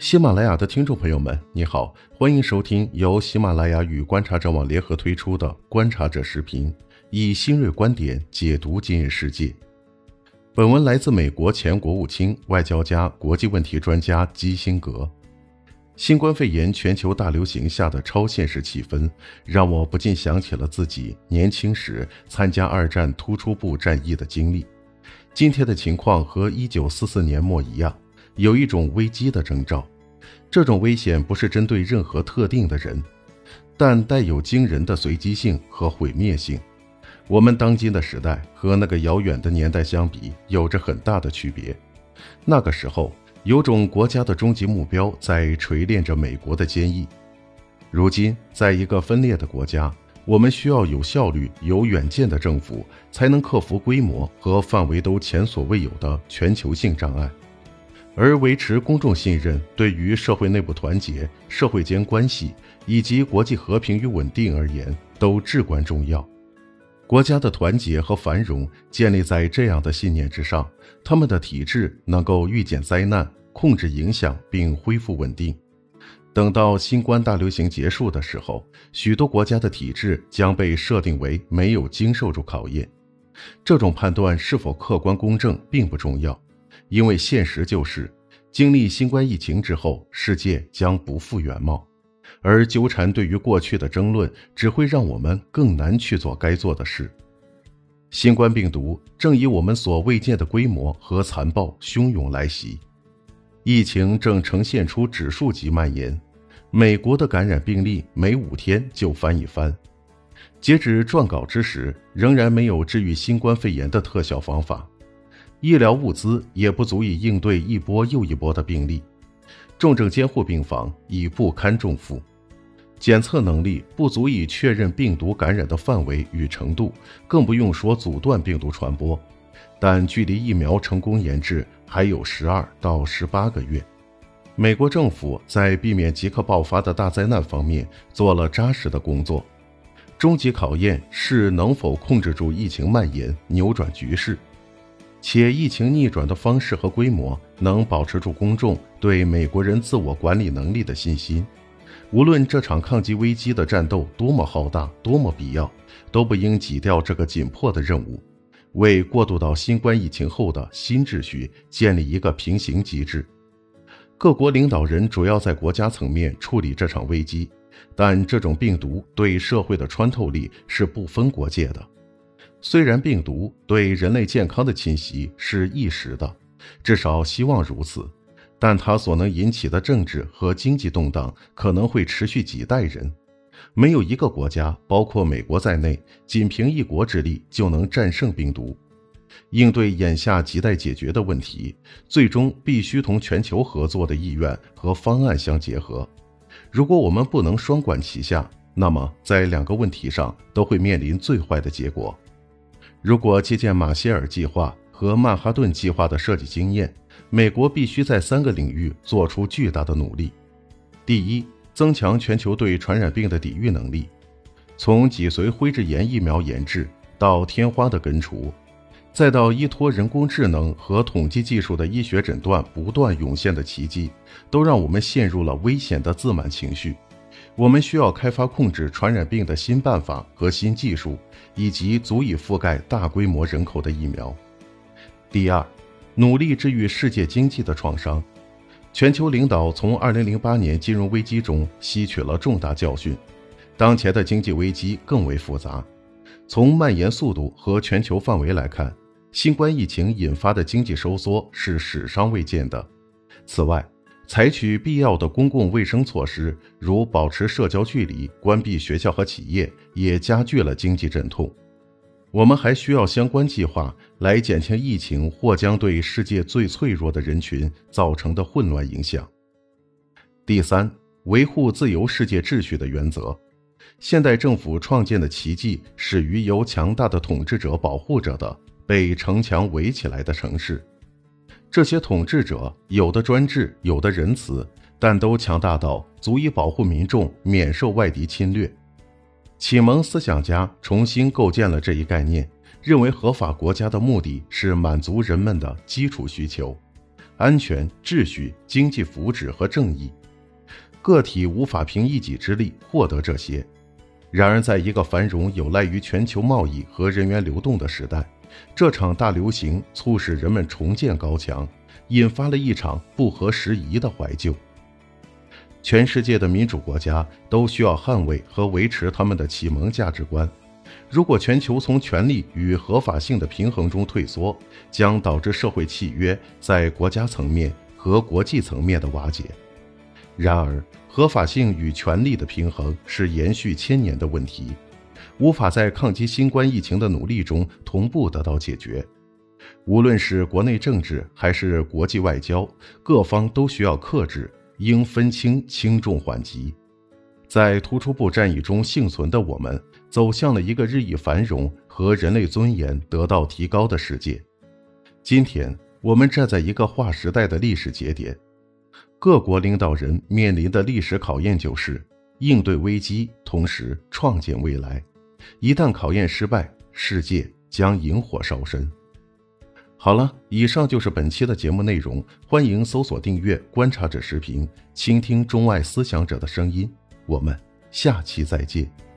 喜马拉雅的听众朋友们，你好，欢迎收听由喜马拉雅与观察者网联合推出的《观察者》视频，以新锐观点解读今日世界。本文来自美国前国务卿、外交家、国际问题专家基辛格。新冠肺炎全球大流行下的超现实气氛，让我不禁想起了自己年轻时参加二战突出部战役的经历。今天的情况和一九四四年末一样。有一种危机的征兆，这种危险不是针对任何特定的人，但带有惊人的随机性和毁灭性。我们当今的时代和那个遥远的年代相比，有着很大的区别。那个时候，有种国家的终极目标在锤炼着美国的坚毅。如今，在一个分裂的国家，我们需要有效率、有远见的政府，才能克服规模和范围都前所未有的全球性障碍。而维持公众信任，对于社会内部团结、社会间关系以及国际和平与稳定而言，都至关重要。国家的团结和繁荣建立在这样的信念之上，他们的体制能够预见灾难、控制影响并恢复稳定。等到新冠大流行结束的时候，许多国家的体制将被设定为没有经受住考验。这种判断是否客观公正并不重要。因为现实就是，经历新冠疫情之后，世界将不复原貌，而纠缠对于过去的争论，只会让我们更难去做该做的事。新冠病毒正以我们所未见的规模和残暴汹涌来袭，疫情正呈现出指数级蔓延，美国的感染病例每五天就翻一番。截止撰稿之时，仍然没有治愈新冠肺炎的特效方法。医疗物资也不足以应对一波又一波的病例，重症监护病房已不堪重负，检测能力不足以确认病毒感染的范围与程度，更不用说阻断病毒传播。但距离疫苗成功研制还有十二到十八个月，美国政府在避免即刻爆发的大灾难方面做了扎实的工作。终极考验是能否控制住疫情蔓延，扭转局势。且疫情逆转的方式和规模能保持住公众对美国人自我管理能力的信心。无论这场抗击危机的战斗多么浩大、多么必要，都不应挤掉这个紧迫的任务，为过渡到新冠疫情后的新秩序建立一个平行机制。各国领导人主要在国家层面处理这场危机，但这种病毒对社会的穿透力是不分国界的。虽然病毒对人类健康的侵袭是一时的，至少希望如此，但它所能引起的政治和经济动荡可能会持续几代人。没有一个国家，包括美国在内，仅凭一国之力就能战胜病毒。应对眼下亟待解决的问题，最终必须同全球合作的意愿和方案相结合。如果我们不能双管齐下，那么在两个问题上都会面临最坏的结果。如果借鉴马歇尔计划和曼哈顿计划的设计经验，美国必须在三个领域做出巨大的努力：第一，增强全球对传染病的抵御能力，从脊髓灰质炎疫苗研制到天花的根除，再到依托人工智能和统计技术的医学诊断不断涌现的奇迹，都让我们陷入了危险的自满情绪。我们需要开发控制传染病的新办法和新技术，以及足以覆盖大规模人口的疫苗。第二，努力治愈世界经济的创伤。全球领导从2008年金融危机中吸取了重大教训，当前的经济危机更为复杂。从蔓延速度和全球范围来看，新冠疫情引发的经济收缩是史上未见的。此外，采取必要的公共卫生措施，如保持社交距离、关闭学校和企业，也加剧了经济阵痛。我们还需要相关计划来减轻疫情或将对世界最脆弱的人群造成的混乱影响。第三，维护自由世界秩序的原则。现代政府创建的奇迹始于由强大的统治者保护着的被城墙围起来的城市。这些统治者有的专制，有的仁慈，但都强大到足以保护民众免受外敌侵略。启蒙思想家重新构建了这一概念，认为合法国家的目的是满足人们的基础需求，安全、秩序、经济福祉和正义。个体无法凭一己之力获得这些。然而，在一个繁荣有赖于全球贸易和人员流动的时代，这场大流行促使人们重建高墙，引发了一场不合时宜的怀旧。全世界的民主国家都需要捍卫和维持他们的启蒙价值观。如果全球从权力与合法性的平衡中退缩，将导致社会契约在国家层面和国际层面的瓦解。然而，合法性与权力的平衡是延续千年的问题，无法在抗击新冠疫情的努力中同步得到解决。无论是国内政治还是国际外交，各方都需要克制，应分清轻重缓急。在突出部战役中幸存的我们，走向了一个日益繁荣和人类尊严得到提高的世界。今天，我们站在一个划时代的历史节点。各国领导人面临的历史考验就是应对危机，同时创建未来。一旦考验失败，世界将引火烧身。好了，以上就是本期的节目内容。欢迎搜索订阅“观察者视频”，倾听中外思想者的声音。我们下期再见。